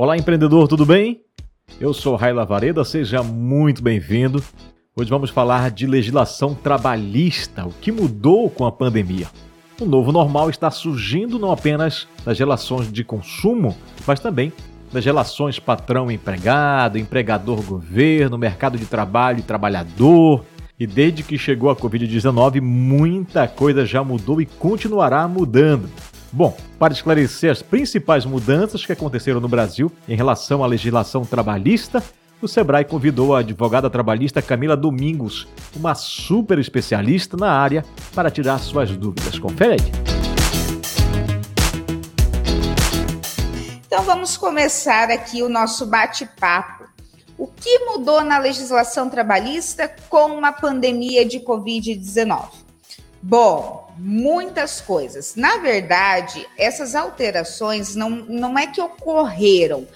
Olá, empreendedor, tudo bem? Eu sou Raila Vareda, seja muito bem-vindo. Hoje vamos falar de legislação trabalhista, o que mudou com a pandemia. O novo normal está surgindo não apenas das relações de consumo, mas também das relações patrão-empregado, empregador-governo, mercado de trabalho e trabalhador. E desde que chegou a Covid-19, muita coisa já mudou e continuará mudando. Bom, para esclarecer as principais mudanças que aconteceram no Brasil em relação à legislação trabalhista, o Sebrae convidou a advogada trabalhista Camila Domingos, uma super especialista na área, para tirar suas dúvidas. Confere aí. Então vamos começar aqui o nosso bate-papo. O que mudou na legislação trabalhista com uma pandemia de Covid-19? Bom, muitas coisas. Na verdade, essas alterações não, não é que ocorreram,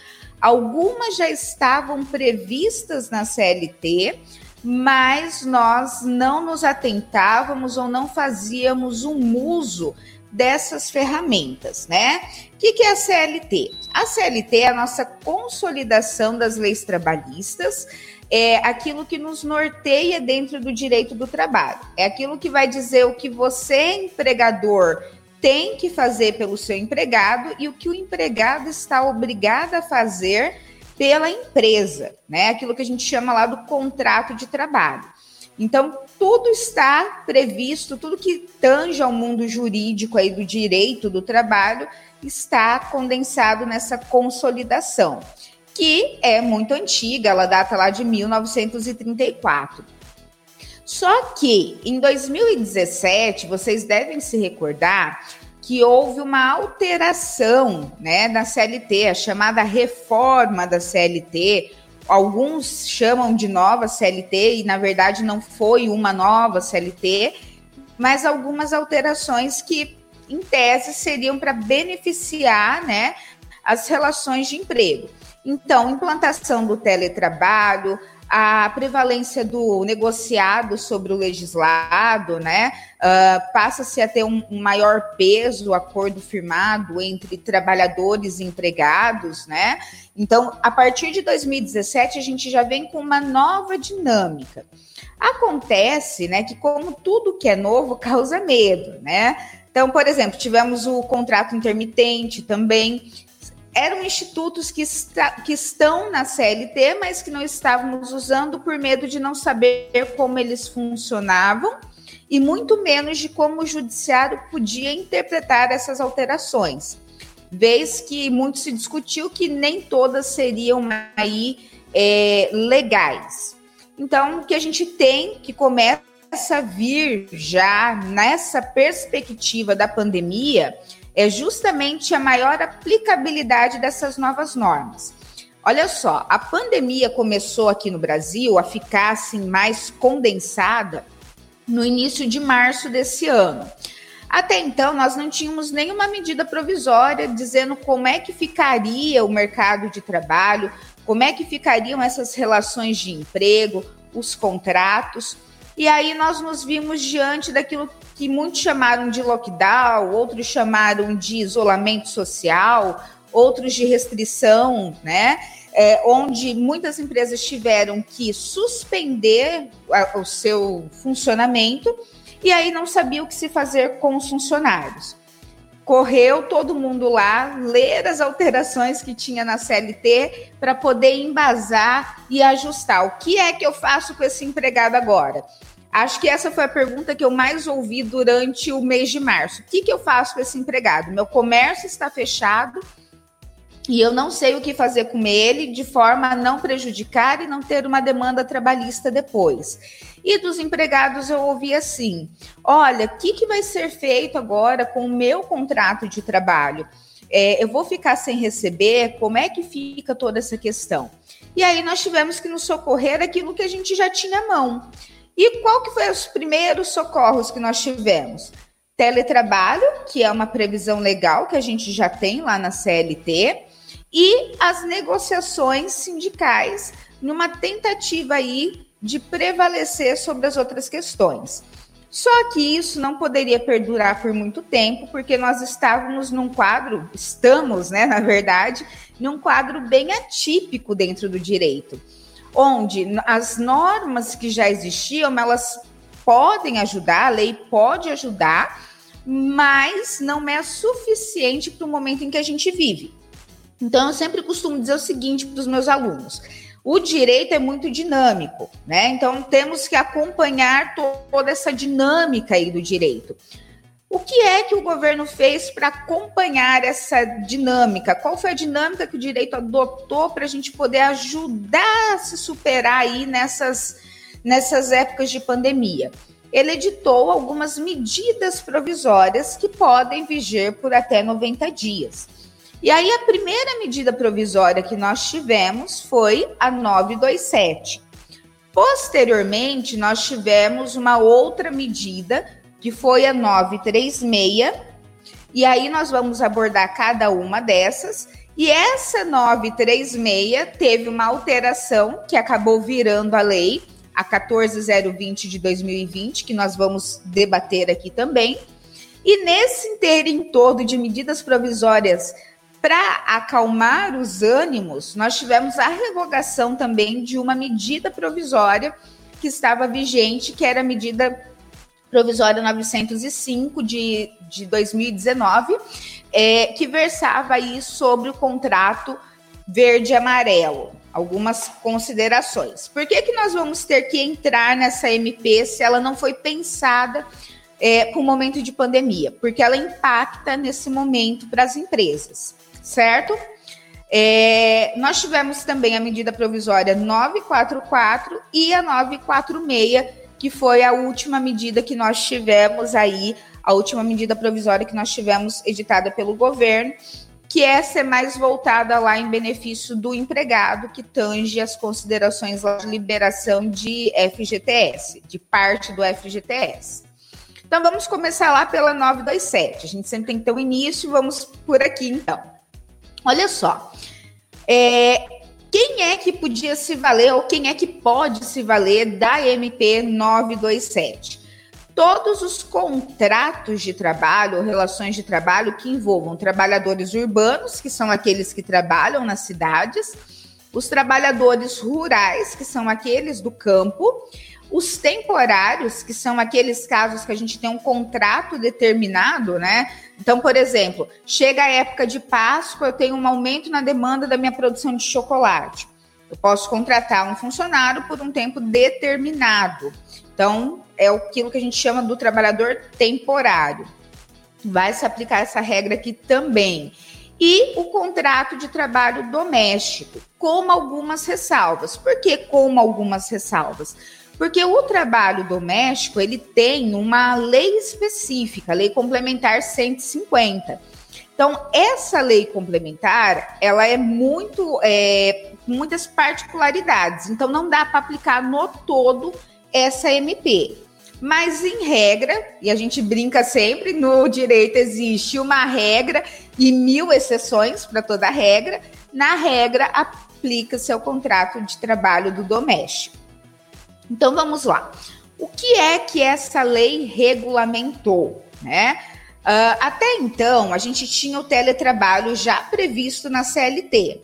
algumas já estavam previstas na CLT, mas nós não nos atentávamos ou não fazíamos um uso dessas ferramentas, né? O que, que é a CLT? A CLT é a nossa consolidação das leis trabalhistas é aquilo que nos norteia dentro do direito do trabalho. É aquilo que vai dizer o que você, empregador, tem que fazer pelo seu empregado e o que o empregado está obrigado a fazer pela empresa, né? Aquilo que a gente chama lá do contrato de trabalho. Então, tudo está previsto, tudo que tange ao mundo jurídico aí do direito do trabalho está condensado nessa consolidação que é muito antiga, ela data lá de 1934. Só que em 2017, vocês devem se recordar que houve uma alteração né, na CLT, a chamada reforma da CLT. Alguns chamam de nova CLT, e na verdade não foi uma nova CLT, mas algumas alterações que, em tese, seriam para beneficiar né, as relações de emprego. Então, implantação do teletrabalho, a prevalência do negociado sobre o legislado, né? Uh, Passa-se a ter um, um, maior peso o acordo firmado entre trabalhadores e empregados, né? Então, a partir de 2017, a gente já vem com uma nova dinâmica. Acontece, né, que como tudo que é novo causa medo, né? Então, por exemplo, tivemos o contrato intermitente também, eram institutos que, está, que estão na CLT, mas que não estávamos usando por medo de não saber como eles funcionavam e muito menos de como o judiciário podia interpretar essas alterações. Vez que muito se discutiu que nem todas seriam aí é, legais. Então, o que a gente tem que começa a vir já nessa perspectiva da pandemia é justamente a maior aplicabilidade dessas novas normas. Olha só, a pandemia começou aqui no Brasil a ficar assim mais condensada no início de março desse ano. Até então, nós não tínhamos nenhuma medida provisória dizendo como é que ficaria o mercado de trabalho, como é que ficariam essas relações de emprego, os contratos. E aí nós nos vimos diante daquilo que muitos chamaram de lockdown, outros chamaram de isolamento social, outros de restrição, né? É, onde muitas empresas tiveram que suspender o seu funcionamento e aí não sabia o que se fazer com os funcionários. Correu todo mundo lá ler as alterações que tinha na CLT para poder embasar e ajustar. O que é que eu faço com esse empregado agora? Acho que essa foi a pergunta que eu mais ouvi durante o mês de março. O que, que eu faço com esse empregado? Meu comércio está fechado e eu não sei o que fazer com ele de forma a não prejudicar e não ter uma demanda trabalhista depois. E dos empregados eu ouvi assim: olha, o que, que vai ser feito agora com o meu contrato de trabalho? É, eu vou ficar sem receber? Como é que fica toda essa questão? E aí nós tivemos que nos socorrer aquilo que a gente já tinha à mão. E qual que foi os primeiros socorros que nós tivemos? Teletrabalho, que é uma previsão legal que a gente já tem lá na CLT, e as negociações sindicais numa tentativa aí de prevalecer sobre as outras questões. Só que isso não poderia perdurar por muito tempo, porque nós estávamos num quadro, estamos, né, na verdade, num quadro bem atípico dentro do direito, onde as normas que já existiam, elas podem ajudar, a lei pode ajudar, mas não é suficiente para o momento em que a gente vive. Então, eu sempre costumo dizer o seguinte para os meus alunos: o direito é muito dinâmico, né? Então temos que acompanhar toda essa dinâmica aí do direito. O que é que o governo fez para acompanhar essa dinâmica? Qual foi a dinâmica que o direito adotou para a gente poder ajudar a se superar aí nessas, nessas épocas de pandemia? Ele editou algumas medidas provisórias que podem viger por até 90 dias. E aí a primeira medida provisória que nós tivemos foi a 927. Posteriormente, nós tivemos uma outra medida, que foi a 936, e aí nós vamos abordar cada uma dessas. E essa 936 teve uma alteração que acabou virando a lei, a 14020 de 2020, que nós vamos debater aqui também. E nesse interim todo de medidas provisórias para acalmar os ânimos, nós tivemos a revogação também de uma medida provisória que estava vigente, que era a medida provisória 905 de, de 2019, é, que versava aí sobre o contrato verde amarelo. Algumas considerações. Por que, que nós vamos ter que entrar nessa MP se ela não foi pensada é, com o momento de pandemia? Porque ela impacta nesse momento para as empresas certo? É, nós tivemos também a medida provisória 944 e a 946, que foi a última medida que nós tivemos aí, a última medida provisória que nós tivemos editada pelo governo, que é ser mais voltada lá em benefício do empregado, que tange as considerações lá de liberação de FGTS, de parte do FGTS. Então vamos começar lá pela 927. A gente sempre tem que ter o um início, vamos por aqui então. Olha só, é, quem é que podia se valer ou quem é que pode se valer da MP 927? Todos os contratos de trabalho relações de trabalho que envolvam trabalhadores urbanos, que são aqueles que trabalham nas cidades, os trabalhadores rurais, que são aqueles do campo, os temporários, que são aqueles casos que a gente tem um contrato determinado, né? Então, por exemplo, chega a época de Páscoa, eu tenho um aumento na demanda da minha produção de chocolate. Eu posso contratar um funcionário por um tempo determinado. Então, é aquilo que a gente chama do trabalhador temporário. Vai se aplicar essa regra aqui também. E o contrato de trabalho doméstico, com algumas ressalvas. Por que com algumas ressalvas? Porque o trabalho doméstico, ele tem uma lei específica, lei complementar 150. Então, essa lei complementar, ela é muito, é, muitas particularidades. Então, não dá para aplicar no todo essa MP. Mas, em regra, e a gente brinca sempre, no direito existe uma regra e mil exceções para toda regra. Na regra, aplica-se ao contrato de trabalho do doméstico. Então vamos lá. O que é que essa lei regulamentou, né? Uh, até então, a gente tinha o teletrabalho já previsto na CLT.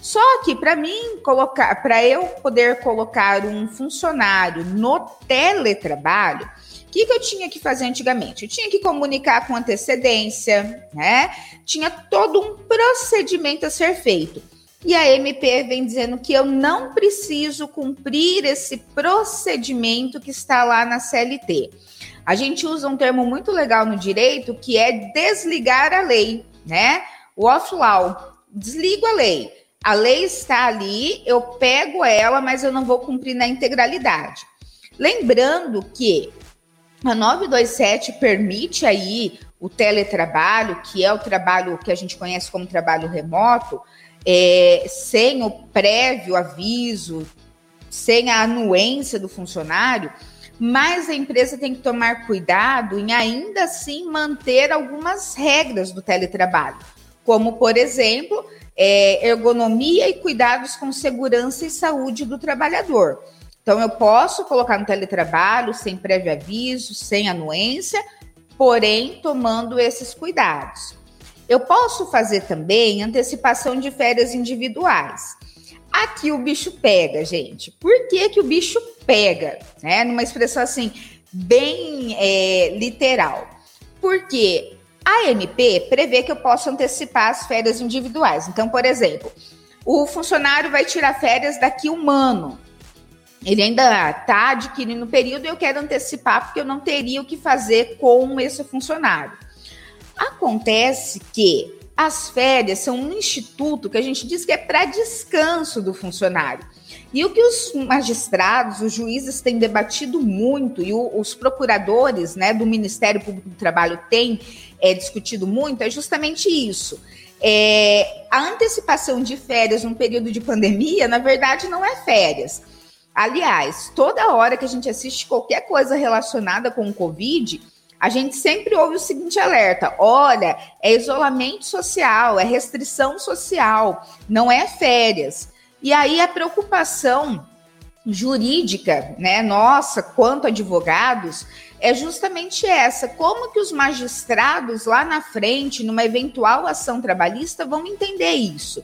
Só que para mim colocar, para eu poder colocar um funcionário no teletrabalho, o que, que eu tinha que fazer antigamente? Eu tinha que comunicar com antecedência, né? Tinha todo um procedimento a ser feito. E a MP vem dizendo que eu não preciso cumprir esse procedimento que está lá na CLT. A gente usa um termo muito legal no direito que é desligar a lei, né? O off-law, desligo a lei. A lei está ali, eu pego ela, mas eu não vou cumprir na integralidade. Lembrando que a 927 permite aí o teletrabalho, que é o trabalho que a gente conhece como trabalho remoto, é, sem o prévio aviso, sem a anuência do funcionário, mas a empresa tem que tomar cuidado em ainda assim manter algumas regras do teletrabalho, como, por exemplo, é, ergonomia e cuidados com segurança e saúde do trabalhador. Então, eu posso colocar no teletrabalho sem prévio aviso, sem anuência, porém tomando esses cuidados. Eu posso fazer também antecipação de férias individuais. Aqui o bicho pega, gente. Por que, que o bicho pega? Né? Numa expressão assim, bem é, literal. Porque a MP prevê que eu posso antecipar as férias individuais. Então, por exemplo, o funcionário vai tirar férias daqui um ano. Ele ainda está adquirindo o período e eu quero antecipar porque eu não teria o que fazer com esse funcionário. Acontece que as férias são um instituto que a gente diz que é para descanso do funcionário. E o que os magistrados, os juízes têm debatido muito, e o, os procuradores né, do Ministério Público do Trabalho têm é, discutido muito, é justamente isso. É, a antecipação de férias num período de pandemia, na verdade, não é férias. Aliás, toda hora que a gente assiste qualquer coisa relacionada com o Covid, a gente sempre ouve o seguinte alerta: olha, é isolamento social, é restrição social, não é férias. E aí a preocupação jurídica, né, nossa, quanto advogados, é justamente essa: como que os magistrados lá na frente, numa eventual ação trabalhista, vão entender isso?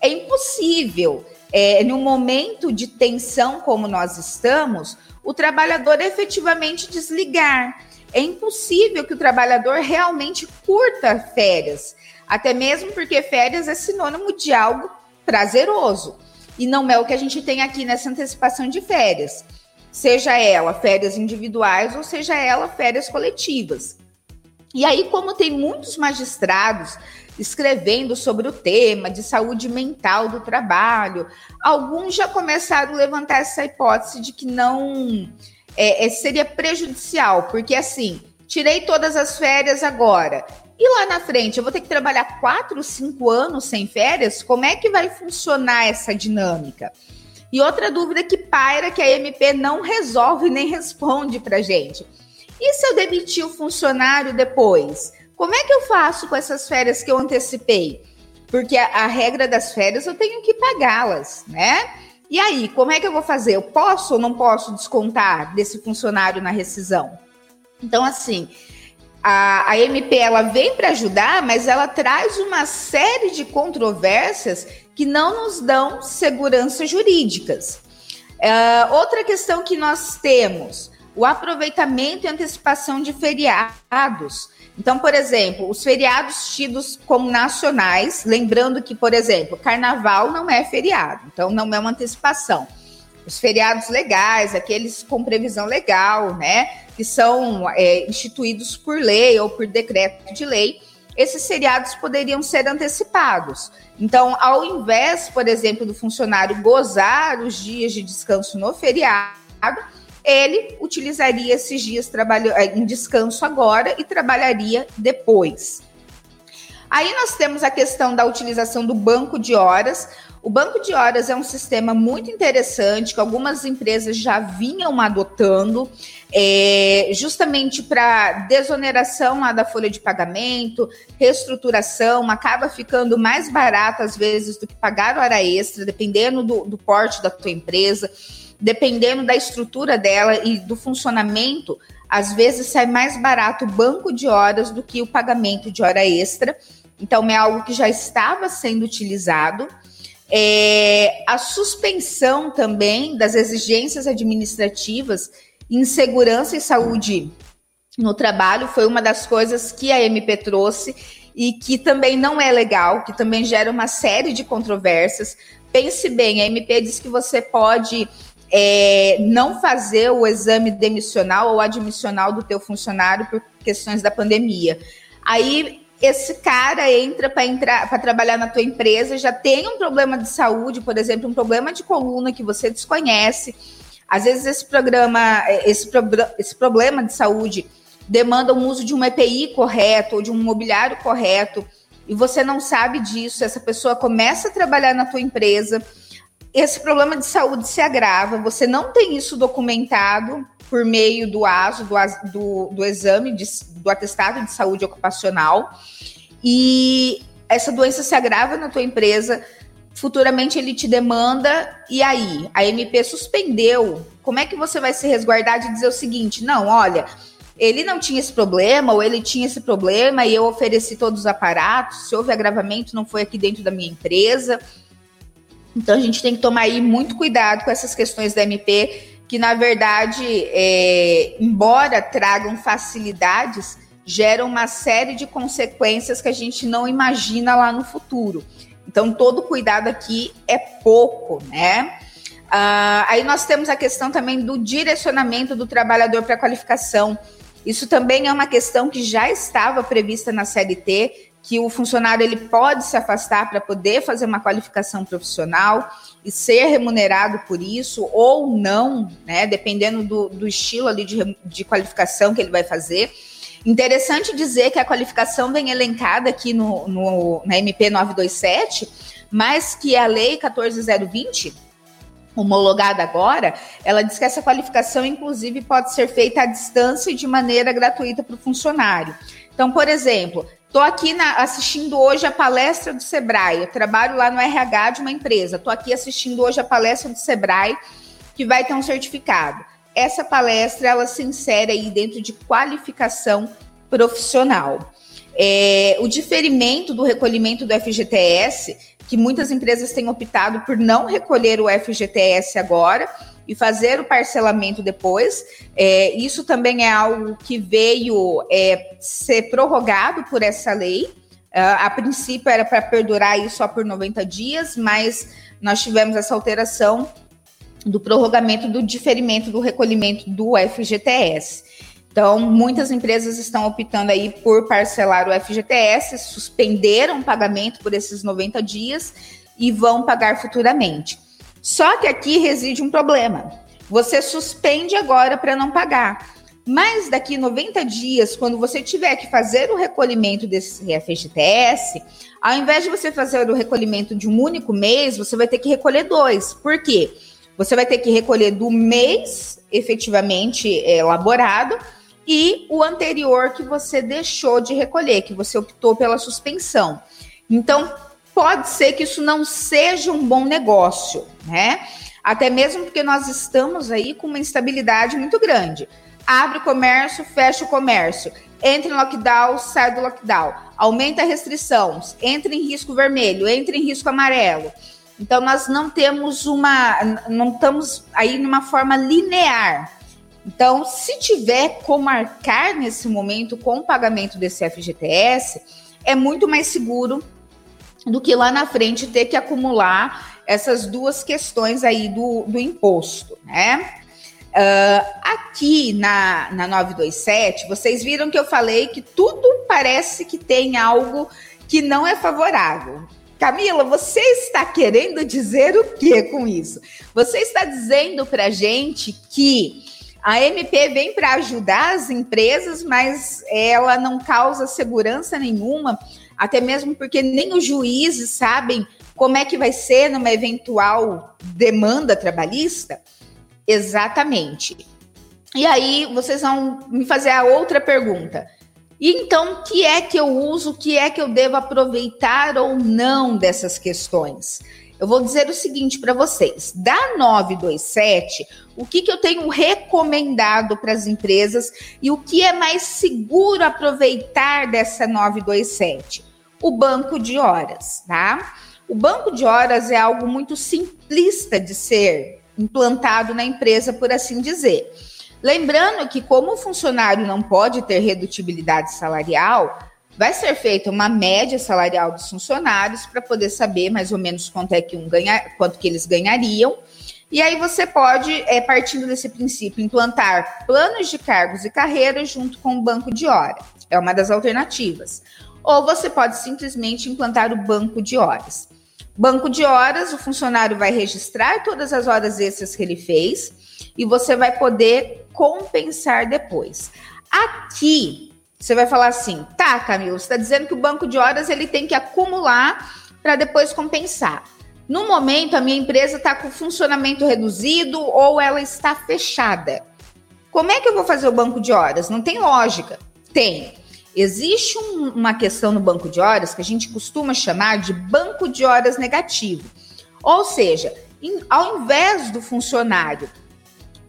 É impossível, é, num momento de tensão como nós estamos, o trabalhador efetivamente desligar. É impossível que o trabalhador realmente curta férias, até mesmo porque férias é sinônimo de algo prazeroso. E não é o que a gente tem aqui nessa antecipação de férias. Seja ela férias individuais ou seja ela férias coletivas. E aí, como tem muitos magistrados escrevendo sobre o tema de saúde mental do trabalho, alguns já começaram a levantar essa hipótese de que não é, é, seria prejudicial, porque assim, tirei todas as férias agora. E lá na frente, eu vou ter que trabalhar quatro, cinco anos sem férias? Como é que vai funcionar essa dinâmica? E outra dúvida que paira que a MP não resolve nem responde para gente. E se eu demitir o funcionário depois? Como é que eu faço com essas férias que eu antecipei? Porque a, a regra das férias eu tenho que pagá-las, né? E aí, como é que eu vou fazer? Eu posso ou não posso descontar desse funcionário na rescisão? Então, assim, a, a MP ela vem para ajudar, mas ela traz uma série de controvérsias que não nos dão segurança jurídicas. Uh, outra questão que nós temos, o aproveitamento e antecipação de feriados. Então, por exemplo, os feriados tidos como nacionais, lembrando que, por exemplo, carnaval não é feriado, então não é uma antecipação. Os feriados legais, aqueles com previsão legal, né, que são é, instituídos por lei ou por decreto de lei, esses feriados poderiam ser antecipados. Então, ao invés, por exemplo, do funcionário gozar os dias de descanso no feriado, ele utilizaria esses dias eh, em descanso agora e trabalharia depois. Aí nós temos a questão da utilização do banco de horas. O banco de horas é um sistema muito interessante que algumas empresas já vinham adotando, é, justamente para desoneração lá da folha de pagamento, reestruturação, acaba ficando mais barato às vezes do que pagar hora extra, dependendo do, do porte da tua empresa dependendo da estrutura dela e do funcionamento, às vezes sai mais barato o banco de horas do que o pagamento de hora extra. Então, é algo que já estava sendo utilizado. É, a suspensão também das exigências administrativas em segurança e saúde no trabalho foi uma das coisas que a MP trouxe e que também não é legal, que também gera uma série de controvérsias. Pense bem, a MP diz que você pode é, não fazer o exame demissional ou admissional do teu funcionário por questões da pandemia. Aí esse cara entra para entrar para trabalhar na tua empresa, já tem um problema de saúde, por exemplo, um problema de coluna que você desconhece. Às vezes esse programa, esse, pro, esse problema de saúde demanda o uso de um EPI correto ou de um mobiliário correto, e você não sabe disso, essa pessoa começa a trabalhar na tua empresa, esse problema de saúde se agrava, você não tem isso documentado por meio do ASO, do, do, do exame de, do atestado de saúde ocupacional, e essa doença se agrava na tua empresa, futuramente ele te demanda, e aí? A MP suspendeu. Como é que você vai se resguardar de dizer o seguinte: não, olha, ele não tinha esse problema, ou ele tinha esse problema, e eu ofereci todos os aparatos, se houve agravamento, não foi aqui dentro da minha empresa. Então a gente tem que tomar aí muito cuidado com essas questões da MP, que na verdade, é, embora tragam facilidades, geram uma série de consequências que a gente não imagina lá no futuro. Então, todo cuidado aqui é pouco, né? Ah, aí nós temos a questão também do direcionamento do trabalhador para qualificação. Isso também é uma questão que já estava prevista na CLT, que o funcionário ele pode se afastar para poder fazer uma qualificação profissional e ser remunerado por isso ou não, né? Dependendo do, do estilo ali de, de qualificação que ele vai fazer. Interessante dizer que a qualificação vem elencada aqui no, no, na MP 927, mas que a Lei 14020, homologada agora, ela diz que essa qualificação, inclusive, pode ser feita à distância e de maneira gratuita para o funcionário. Então, por exemplo, estou aqui na, assistindo hoje a palestra do Sebrae, eu trabalho lá no RH de uma empresa, estou aqui assistindo hoje a palestra do Sebrae, que vai ter um certificado. Essa palestra ela se insere aí dentro de qualificação profissional. É, o diferimento do recolhimento do FGTS, que muitas empresas têm optado por não recolher o FGTS agora e fazer o parcelamento depois. É, isso também é algo que veio é, ser prorrogado por essa lei. Uh, a princípio era para perdurar aí só por 90 dias, mas nós tivemos essa alteração do prorrogamento do diferimento do recolhimento do FGTS. Então, muitas empresas estão optando aí por parcelar o FGTS, suspenderam o pagamento por esses 90 dias e vão pagar futuramente. Só que aqui reside um problema. Você suspende agora para não pagar. Mas daqui 90 dias, quando você tiver que fazer o recolhimento desse FGTS, ao invés de você fazer o recolhimento de um único mês, você vai ter que recolher dois. Por quê? Você vai ter que recolher do mês efetivamente elaborado e o anterior que você deixou de recolher, que você optou pela suspensão. Então, pode ser que isso não seja um bom negócio, né? Até mesmo porque nós estamos aí com uma instabilidade muito grande. Abre o comércio, fecha o comércio. Entra em lockdown, sai do lockdown. Aumenta a restrição, entra em risco vermelho, entra em risco amarelo. Então, nós não temos uma, não estamos aí numa forma linear. Então, se tiver como marcar nesse momento com o pagamento desse FGTS, é muito mais seguro do que lá na frente ter que acumular essas duas questões aí do, do imposto, né? Uh, aqui na, na 927, vocês viram que eu falei que tudo parece que tem algo que não é favorável. Camila, você está querendo dizer o que com isso? Você está dizendo para gente que a MP vem para ajudar as empresas, mas ela não causa segurança nenhuma, até mesmo porque nem os juízes sabem como é que vai ser numa eventual demanda trabalhista? Exatamente. E aí vocês vão me fazer a outra pergunta. E então, o que é que eu uso, o que é que eu devo aproveitar ou não dessas questões? Eu vou dizer o seguinte para vocês: da 927, o que, que eu tenho recomendado para as empresas e o que é mais seguro aproveitar dessa 927? O banco de horas, tá? O banco de horas é algo muito simplista de ser implantado na empresa, por assim dizer. Lembrando que, como o funcionário não pode ter redutibilidade salarial, vai ser feita uma média salarial dos funcionários para poder saber mais ou menos quanto é que um ganha, quanto que eles ganhariam. E aí você pode, é, partindo desse princípio, implantar planos de cargos e carreiras junto com o banco de hora. É uma das alternativas. Ou você pode simplesmente implantar o banco de horas. Banco de horas, o funcionário vai registrar todas as horas extras que ele fez e você vai poder compensar depois. Aqui, você vai falar assim, tá, Camilo, você está dizendo que o banco de horas ele tem que acumular para depois compensar. No momento, a minha empresa está com funcionamento reduzido ou ela está fechada. Como é que eu vou fazer o banco de horas? Não tem lógica. Tem. Existe um, uma questão no banco de horas que a gente costuma chamar de banco de horas negativo. Ou seja, em, ao invés do funcionário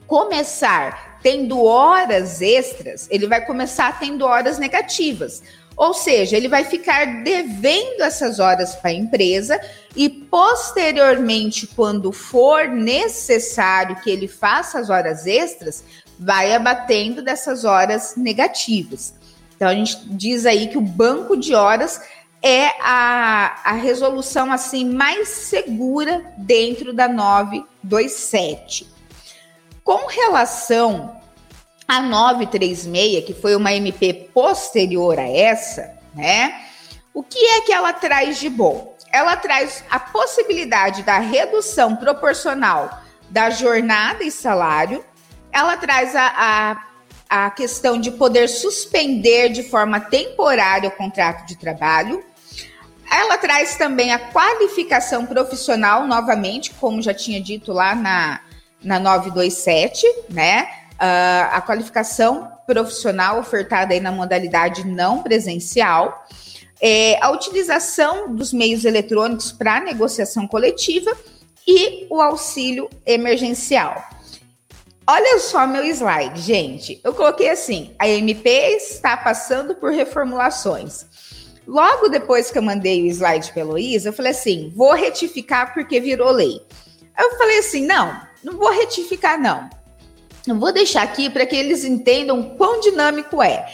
começar tendo horas extras, ele vai começar tendo horas negativas. Ou seja, ele vai ficar devendo essas horas para a empresa e posteriormente, quando for necessário que ele faça as horas extras, vai abatendo dessas horas negativas. Então a gente diz aí que o banco de horas é a, a resolução assim mais segura dentro da 927. Com relação a 936, que foi uma MP posterior a essa, né? O que é que ela traz de bom? Ela traz a possibilidade da redução proporcional da jornada e salário, ela traz a, a, a questão de poder suspender de forma temporária o contrato de trabalho, ela traz também a qualificação profissional, novamente, como já tinha dito lá na, na 927, né? uh, a qualificação profissional ofertada aí na modalidade não presencial, é, a utilização dos meios eletrônicos para negociação coletiva e o auxílio emergencial. Olha só meu slide, gente. Eu coloquei assim: a MP está passando por reformulações. Logo depois que eu mandei o slide para Heloísa, eu falei assim: vou retificar porque virou lei. Eu falei assim: não, não vou retificar, não. Eu vou deixar aqui para que eles entendam quão dinâmico é.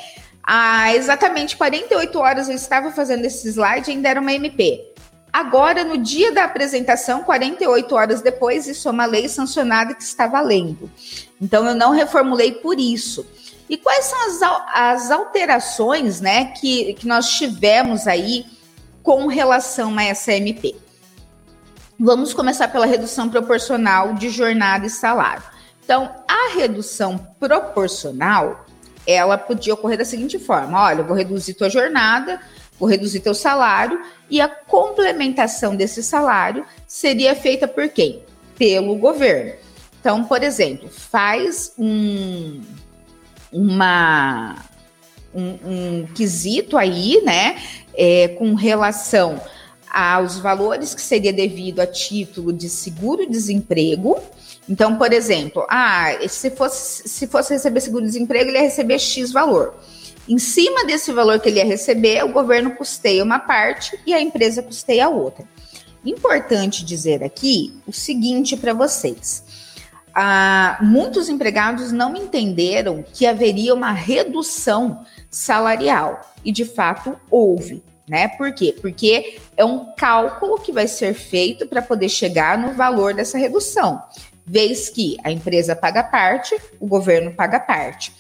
Há exatamente 48 horas eu estava fazendo esse slide ainda era uma MP. Agora, no dia da apresentação, 48 horas depois, isso é uma lei sancionada que está valendo. Então, eu não reformulei por isso. E quais são as, as alterações né, que, que nós tivemos aí com relação a essa MP? Vamos começar pela redução proporcional de jornada e salário. Então, a redução proporcional, ela podia ocorrer da seguinte forma: olha, eu vou reduzir tua jornada, vou reduzir teu salário, e a complementação desse salário seria feita por quem? Pelo governo. Então, por exemplo, faz um, uma, um, um quesito aí, né, é, com relação aos valores que seria devido a título de seguro-desemprego, então, por exemplo, ah, se fosse, se fosse receber seguro-desemprego, ele ia receber X valor. Em cima desse valor que ele ia receber, o governo custeia uma parte e a empresa custeia a outra. Importante dizer aqui o seguinte para vocês. Ah, muitos empregados não entenderam que haveria uma redução salarial e de fato houve, né? Por quê? Porque é um cálculo que vai ser feito para poder chegar no valor dessa redução vez que a empresa paga parte, o governo paga parte.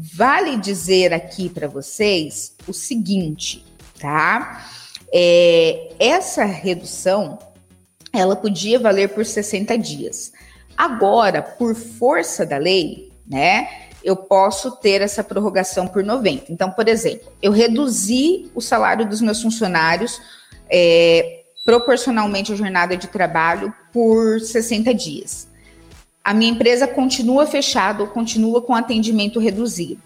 Vale dizer aqui para vocês o seguinte, tá? É, essa redução ela podia valer por 60 dias. Agora, por força da lei, né, eu posso ter essa prorrogação por 90. Então, por exemplo, eu reduzi o salário dos meus funcionários é, proporcionalmente à jornada de trabalho por 60 dias a minha empresa continua fechada ou continua com atendimento reduzido.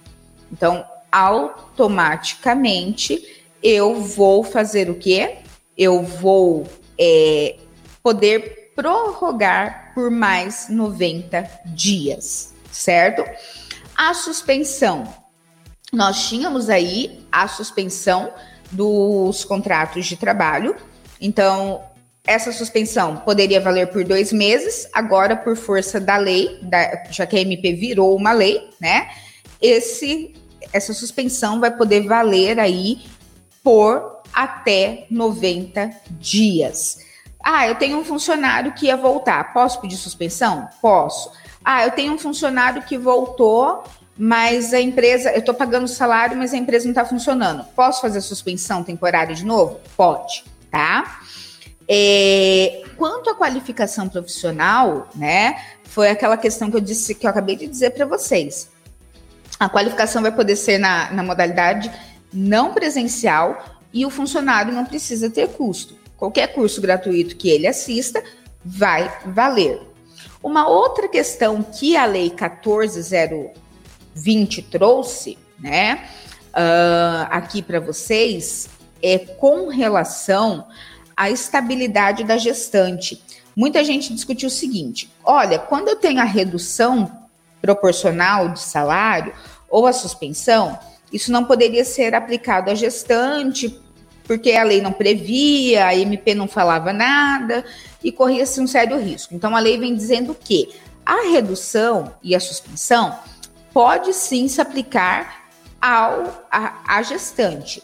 Então, automaticamente, eu vou fazer o quê? Eu vou é, poder prorrogar por mais 90 dias, certo? A suspensão. Nós tínhamos aí a suspensão dos contratos de trabalho. Então, essa suspensão poderia valer por dois meses, agora, por força da lei, da, já que a MP virou uma lei, né? Esse, essa suspensão vai poder valer aí por até 90 dias. Ah, eu tenho um funcionário que ia voltar. Posso pedir suspensão? Posso. Ah, eu tenho um funcionário que voltou, mas a empresa, eu estou pagando salário, mas a empresa não está funcionando. Posso fazer suspensão temporária de novo? Pode, tá? É, quanto à qualificação profissional, né, foi aquela questão que eu disse que eu acabei de dizer para vocês. A qualificação vai poder ser na, na modalidade não presencial e o funcionário não precisa ter custo. Qualquer curso gratuito que ele assista vai valer. Uma outra questão que a Lei 14020 trouxe, né, uh, aqui para vocês, é com relação a estabilidade da gestante. muita gente discutiu o seguinte: olha, quando eu tenho a redução proporcional de salário ou a suspensão, isso não poderia ser aplicado à gestante, porque a lei não previa, a MP não falava nada e corria-se um sério risco. Então a lei vem dizendo que a redução e a suspensão pode sim se aplicar ao a, a gestante,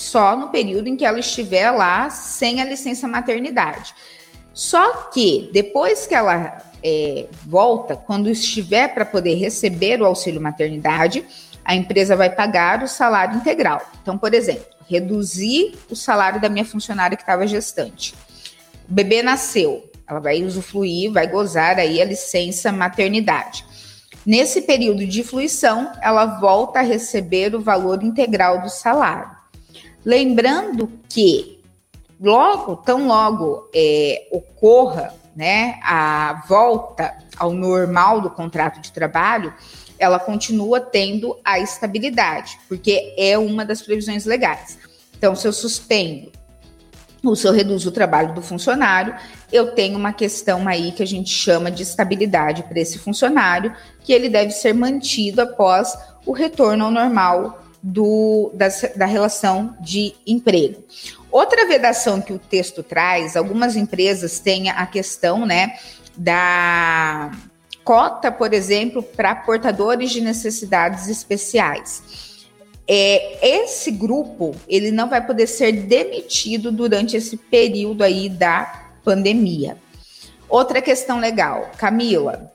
só no período em que ela estiver lá sem a licença maternidade. Só que depois que ela é, volta, quando estiver para poder receber o auxílio maternidade, a empresa vai pagar o salário integral. Então, por exemplo, reduzir o salário da minha funcionária que estava gestante. O bebê nasceu, ela vai usufruir, vai gozar aí a licença maternidade. Nesse período de fluição, ela volta a receber o valor integral do salário. Lembrando que logo, tão logo é, ocorra né, a volta ao normal do contrato de trabalho, ela continua tendo a estabilidade, porque é uma das previsões legais. Então, se eu suspendo ou se eu reduzo o trabalho do funcionário, eu tenho uma questão aí que a gente chama de estabilidade para esse funcionário, que ele deve ser mantido após o retorno ao normal do, da, relação de emprego. Outra vedação que o texto traz, algumas empresas têm a questão, né, da cota, por exemplo, para portadores de necessidades especiais. É, esse grupo ele não vai poder ser demitido durante esse período aí da pandemia. Outra questão legal, Camila,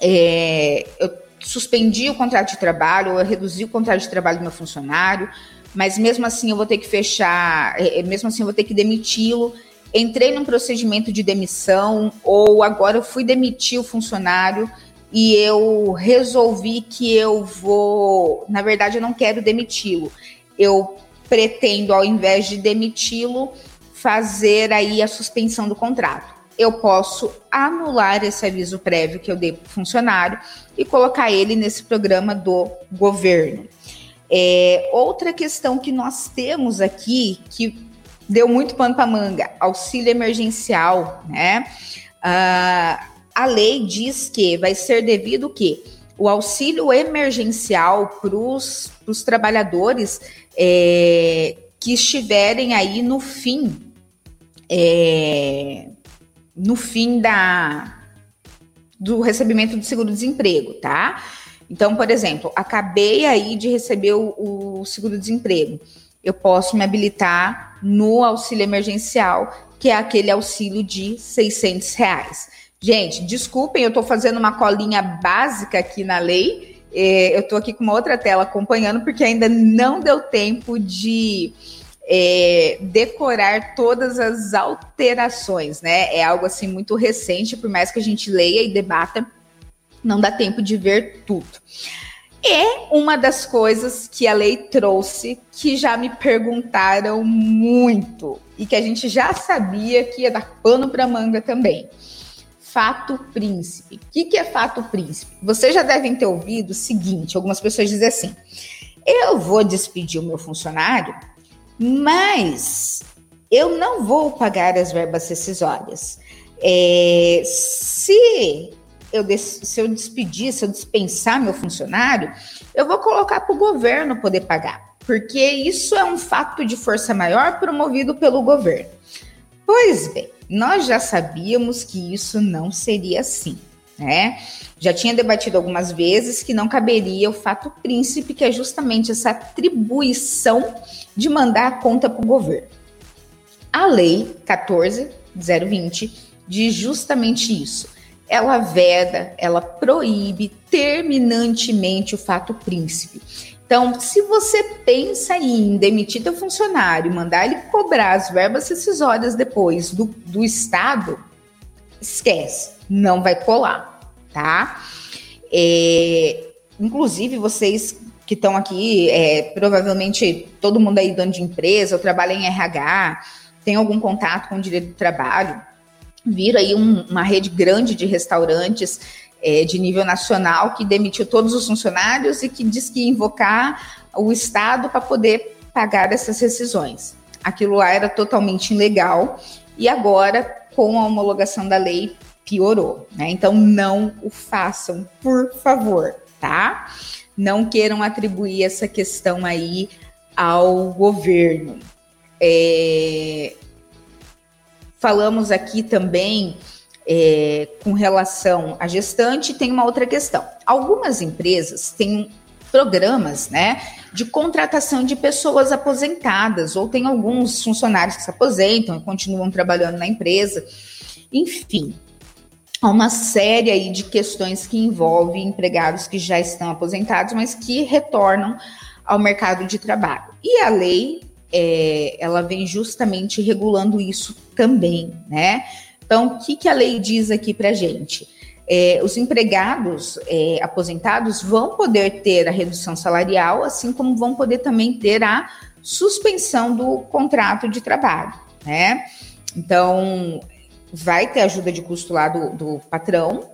é, eu suspendi o contrato de trabalho, eu reduzi o contrato de trabalho do meu funcionário, mas mesmo assim eu vou ter que fechar, é, é, mesmo assim eu vou ter que demiti-lo. Entrei num procedimento de demissão, ou agora eu fui demitir o funcionário e eu resolvi que eu vou. Na verdade, eu não quero demiti-lo. Eu pretendo, ao invés de demiti-lo, fazer aí a suspensão do contrato. Eu posso anular esse aviso prévio que eu dei para o funcionário e colocar ele nesse programa do governo. É, outra questão que nós temos aqui, que deu muito pano para manga, auxílio emergencial, né? Uh, a lei diz que vai ser devido o quê? O auxílio emergencial para os trabalhadores é, que estiverem aí no fim, é, no fim da, do recebimento do seguro-desemprego, tá? Então, por exemplo, acabei aí de receber o, o seguro-desemprego. Eu posso me habilitar no auxílio emergencial, que é aquele auxílio de 600 reais. Gente, desculpem, eu estou fazendo uma colinha básica aqui na lei. É, eu estou aqui com uma outra tela acompanhando, porque ainda não deu tempo de é, decorar todas as alterações, né? É algo assim muito recente, por mais que a gente leia e debata não dá tempo de ver tudo. É uma das coisas que a lei trouxe que já me perguntaram muito e que a gente já sabia que ia dar pano para manga também. Fato príncipe. O que, que é fato príncipe? Vocês já devem ter ouvido o seguinte: algumas pessoas dizem assim, eu vou despedir o meu funcionário, mas eu não vou pagar as verbas rescisórias. É, se eu, se eu despedir, se eu dispensar meu funcionário, eu vou colocar para o governo poder pagar, porque isso é um fato de força maior promovido pelo governo. Pois bem, nós já sabíamos que isso não seria assim, né? Já tinha debatido algumas vezes que não caberia o fato príncipe, que é justamente essa atribuição de mandar a conta para o governo. A lei 14020 diz justamente isso ela veda, ela proíbe terminantemente o fato príncipe. Então, se você pensa em demitir teu funcionário, mandar ele cobrar as verbas rescisórias depois do, do Estado, esquece, não vai colar, tá? É, inclusive, vocês que estão aqui, é, provavelmente todo mundo aí dono de empresa, ou trabalha em RH, tem algum contato com o direito do trabalho, vira aí um, uma rede grande de restaurantes é, de nível nacional que demitiu todos os funcionários e que diz que ia invocar o Estado para poder pagar essas rescisões. Aquilo lá era totalmente ilegal e agora com a homologação da lei piorou, né? Então não o façam, por favor, tá? Não queiram atribuir essa questão aí ao governo. É... Falamos aqui também é, com relação à gestante, tem uma outra questão. Algumas empresas têm programas, né, de contratação de pessoas aposentadas, ou tem alguns funcionários que se aposentam e continuam trabalhando na empresa. Enfim, uma série aí de questões que envolvem empregados que já estão aposentados, mas que retornam ao mercado de trabalho. E a lei, é, ela vem justamente regulando isso também, né? Então, o que, que a lei diz aqui para gente? É, os empregados é, aposentados vão poder ter a redução salarial, assim como vão poder também ter a suspensão do contrato de trabalho, né? Então, vai ter ajuda de custo lá do, do patrão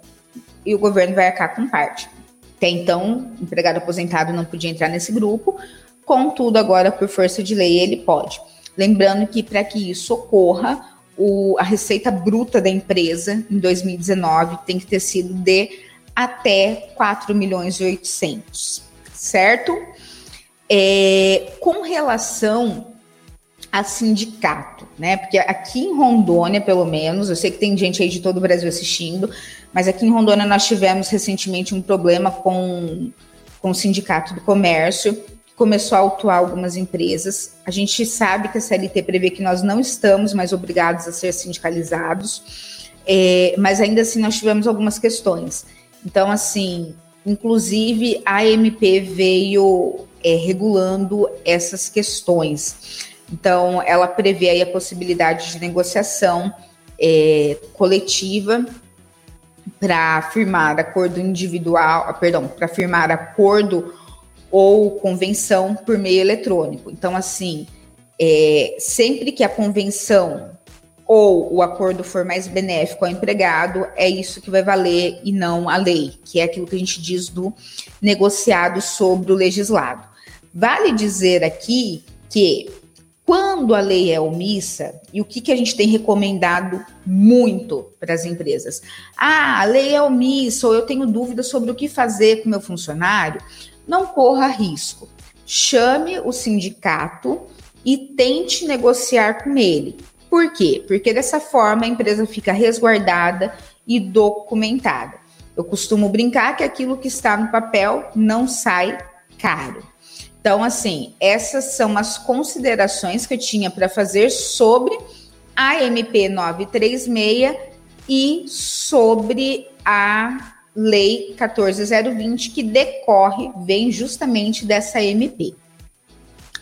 e o governo vai arcar com parte. Até então, empregado aposentado não podia entrar nesse grupo, contudo, agora, por força de lei, ele pode. Lembrando que para que isso ocorra, o, a receita bruta da empresa em 2019 tem que ter sido de até 4 milhões e 800, certo? É, com relação a sindicato, né? Porque aqui em Rondônia, pelo menos, eu sei que tem gente aí de todo o Brasil assistindo, mas aqui em Rondônia nós tivemos recentemente um problema com, com o sindicato do comércio começou a autuar algumas empresas. A gente sabe que a CLT prevê que nós não estamos mais obrigados a ser sindicalizados, é, mas ainda assim nós tivemos algumas questões. Então, assim, inclusive a MP veio é, regulando essas questões. Então, ela prevê aí a possibilidade de negociação é, coletiva para firmar acordo individual, perdão, para firmar acordo ou convenção por meio eletrônico. Então, assim, é, sempre que a convenção ou o acordo for mais benéfico ao empregado, é isso que vai valer e não a lei, que é aquilo que a gente diz do negociado sobre o legislado. Vale dizer aqui que quando a lei é omissa, e o que, que a gente tem recomendado muito para as empresas? Ah, a lei é omissa, ou eu tenho dúvida sobre o que fazer com meu funcionário não corra risco. Chame o sindicato e tente negociar com ele. Por quê? Porque dessa forma a empresa fica resguardada e documentada. Eu costumo brincar que aquilo que está no papel não sai caro. Então, assim, essas são as considerações que eu tinha para fazer sobre a MP 936 e sobre a Lei 14020, que decorre, vem justamente dessa MP.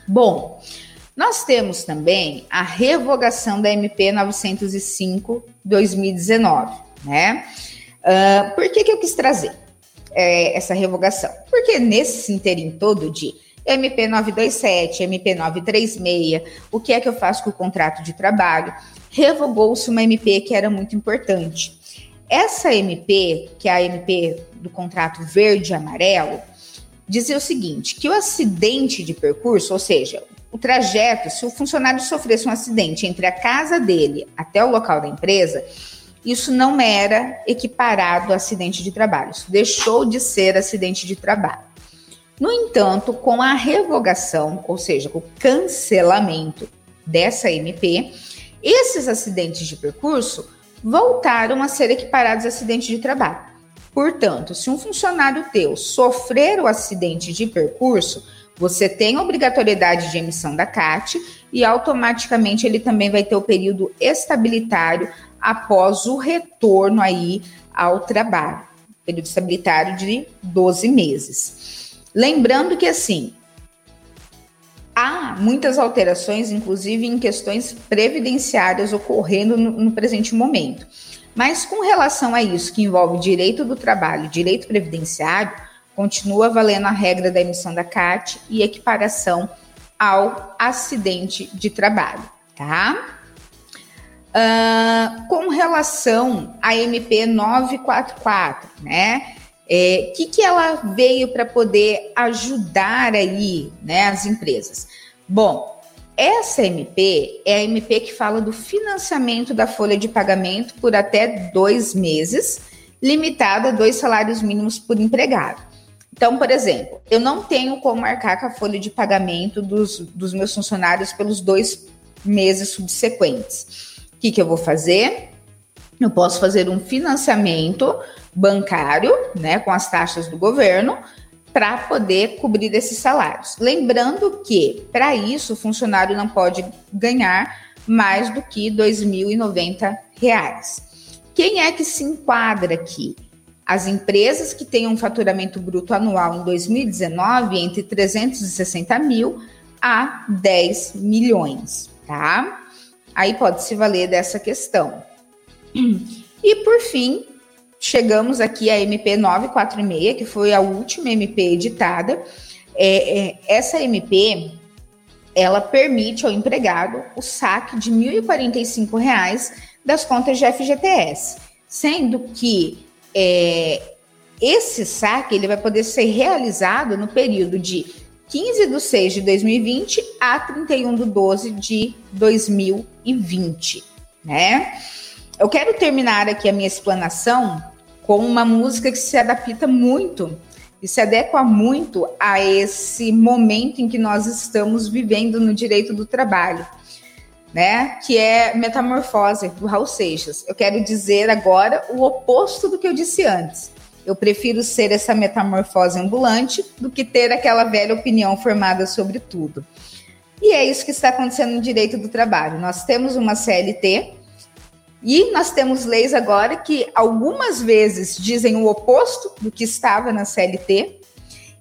Bom, nós temos também a revogação da MP 905-2019, né? Uh, por que, que eu quis trazer é, essa revogação? Porque nesse interim todo de MP 927, MP 936, o que é que eu faço com o contrato de trabalho? Revogou-se uma MP que era muito importante, essa MP, que é a MP do contrato verde amarelo, dizia o seguinte: que o acidente de percurso, ou seja, o trajeto, se o funcionário sofresse um acidente entre a casa dele até o local da empresa, isso não era equiparado a acidente de trabalho, isso deixou de ser acidente de trabalho. No entanto, com a revogação, ou seja, com o cancelamento dessa MP, esses acidentes de percurso voltaram a ser equiparados a acidente de trabalho. Portanto, se um funcionário teu sofrer o acidente de percurso, você tem obrigatoriedade de emissão da CAT e automaticamente ele também vai ter o período estabilitário após o retorno aí ao trabalho. Período estabilitário de 12 meses. Lembrando que assim, há muitas alterações, inclusive em questões previdenciárias ocorrendo no, no, presente momento. Mas com relação a isso, que envolve direito do trabalho, direito previdenciário, continua valendo a regra da emissão da CAT e equiparação ao acidente de trabalho, tá? Uh, com relação à MP 944, né? É, que, que ela veio para poder ajudar aí né, as empresas? Bom, essa MP é a MP que fala do financiamento da folha de pagamento por até dois meses, limitada a dois salários mínimos por empregado. Então, por exemplo, eu não tenho como marcar com a folha de pagamento dos, dos meus funcionários pelos dois meses subsequentes. O que, que eu vou fazer? Eu posso fazer um financiamento bancário, né, com as taxas do governo, para poder cobrir esses salários. Lembrando que, para isso, o funcionário não pode ganhar mais do que R$ 2.090. Quem é que se enquadra aqui? As empresas que têm um faturamento bruto anual em 2019 entre 360 mil a 10 milhões, tá? Aí pode se valer dessa questão. E por fim, chegamos aqui à MP 946, que foi a última MP editada. É, é, essa MP ela permite ao empregado o saque de R$ 1.045 das contas de FGTS, sendo que é, esse saque ele vai poder ser realizado no período de 15 de 6 de 2020 a 31 de 12 de 2020, né? Eu quero terminar aqui a minha explanação com uma música que se adapta muito e se adequa muito a esse momento em que nós estamos vivendo no direito do trabalho, né? Que é Metamorfose do Raul Seixas. Eu quero dizer agora o oposto do que eu disse antes. Eu prefiro ser essa metamorfose ambulante do que ter aquela velha opinião formada sobre tudo. E é isso que está acontecendo no direito do trabalho. Nós temos uma CLT e nós temos leis agora que algumas vezes dizem o oposto do que estava na CLT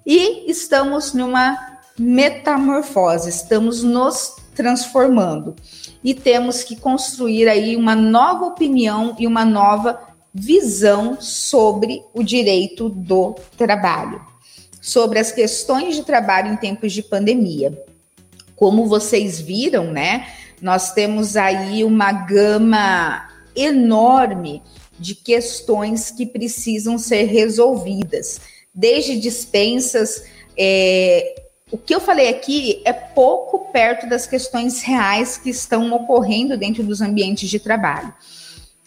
e estamos numa metamorfose, estamos nos transformando e temos que construir aí uma nova opinião e uma nova visão sobre o direito do trabalho, sobre as questões de trabalho em tempos de pandemia. Como vocês viram, né? Nós temos aí uma gama enorme de questões que precisam ser resolvidas, desde dispensas. É, o que eu falei aqui é pouco perto das questões reais que estão ocorrendo dentro dos ambientes de trabalho.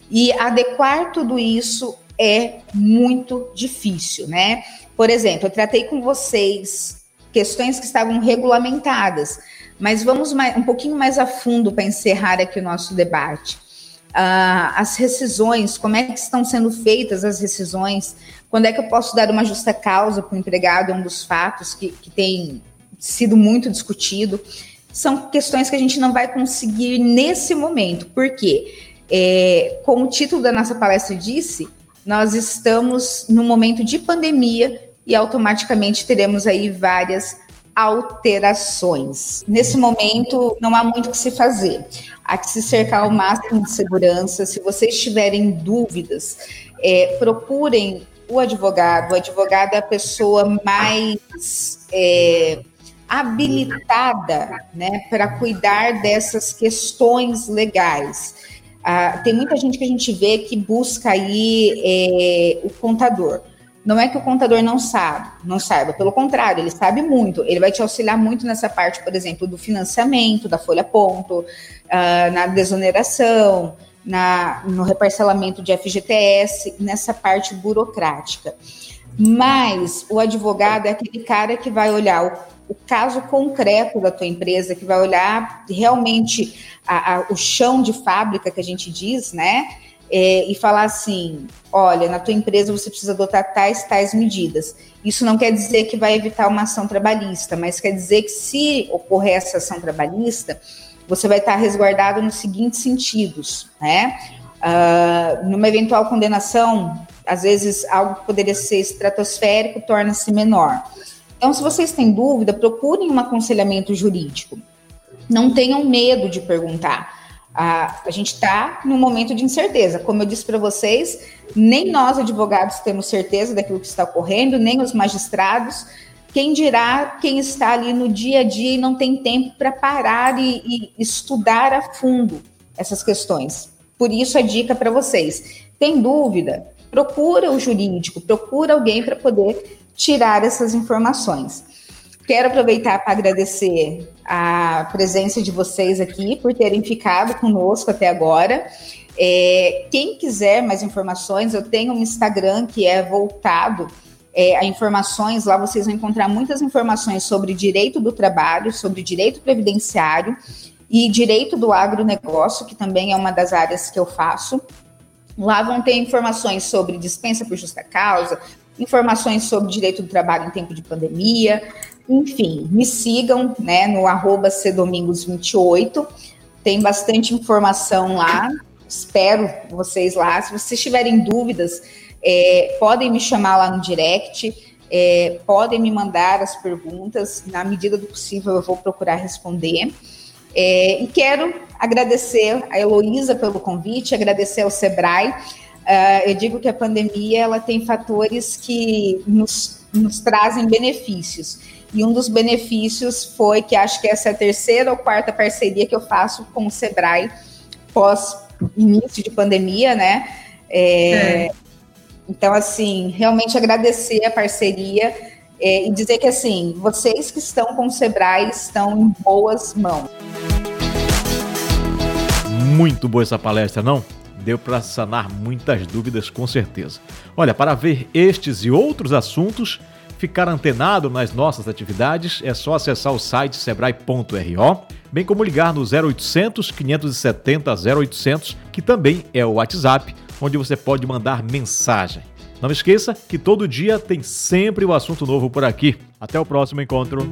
E adequar tudo isso é muito difícil, né? Por exemplo, eu tratei com vocês questões que estavam regulamentadas, mas vamos mais, um pouquinho mais a fundo para encerrar aqui o nosso debate. Uh, as rescisões, como é que estão sendo feitas as rescisões, quando é que eu posso dar uma justa causa para o empregado, é um dos fatos que, que tem sido muito discutido. São questões que a gente não vai conseguir nesse momento, porque, é, como o título da nossa palestra disse, nós estamos no momento de pandemia e automaticamente teremos aí várias alterações. Nesse momento, não há muito o que se fazer. Há que se cercar ao máximo de segurança. Se vocês tiverem dúvidas, é, procurem o advogado. O advogado é a pessoa mais é, habilitada né, para cuidar dessas questões legais. Ah, tem muita gente que a gente vê que busca aí é, o contador. Não é que o contador não sabe, não saiba, pelo contrário, ele sabe muito. Ele vai te auxiliar muito nessa parte, por exemplo, do financiamento, da folha ponto, uh, na desoneração, na, no reparcelamento de FGTS, nessa parte burocrática. Mas o advogado é aquele cara que vai olhar o, o caso concreto da tua empresa, que vai olhar realmente a, a, o chão de fábrica que a gente diz, né? é, e falar assim: olha, na tua empresa você precisa adotar tais, tais medidas. Isso não quer dizer que vai evitar uma ação trabalhista, mas quer dizer que se ocorrer essa ação trabalhista, você vai estar resguardado nos seguintes sentidos, né? Uh, numa eventual condenação, às vezes algo que poderia ser estratosférico torna-se menor. Então, se vocês têm dúvida, procurem um aconselhamento jurídico. Não tenham medo de perguntar. A, a gente está num momento de incerteza. Como eu disse para vocês, nem nós, advogados, temos certeza daquilo que está ocorrendo, nem os magistrados. Quem dirá quem está ali no dia a dia e não tem tempo para parar e, e estudar a fundo essas questões. Por isso, a dica para vocês: tem dúvida? Procura o jurídico, procura alguém para poder tirar essas informações. Quero aproveitar para agradecer a presença de vocês aqui, por terem ficado conosco até agora. É, quem quiser mais informações, eu tenho um Instagram que é voltado é, a informações. Lá vocês vão encontrar muitas informações sobre direito do trabalho, sobre direito previdenciário e direito do agronegócio, que também é uma das áreas que eu faço. Lá vão ter informações sobre dispensa por justa causa, informações sobre direito do trabalho em tempo de pandemia, enfim, me sigam né, no arroba cdomingos28, tem bastante informação lá, espero vocês lá. Se vocês tiverem dúvidas, é, podem me chamar lá no direct, é, podem me mandar as perguntas, na medida do possível eu vou procurar responder. É, e quero agradecer a Heloísa pelo convite, agradecer ao Sebrae. Uh, eu digo que a pandemia ela tem fatores que nos, nos trazem benefícios. E um dos benefícios foi que acho que essa é a terceira ou quarta parceria que eu faço com o Sebrae pós início de pandemia, né? É, é. Então, assim, realmente agradecer a parceria é, e dizer que, assim, vocês que estão com o Sebrae estão em boas mãos. Muito boa essa palestra, não? Deu para sanar muitas dúvidas, com certeza. Olha, para ver estes e outros assuntos, ficar antenado nas nossas atividades, é só acessar o site sebrae.ro, bem como ligar no 0800 570 0800, que também é o WhatsApp, onde você pode mandar mensagem. Não esqueça que todo dia tem sempre um assunto novo por aqui. Até o próximo encontro.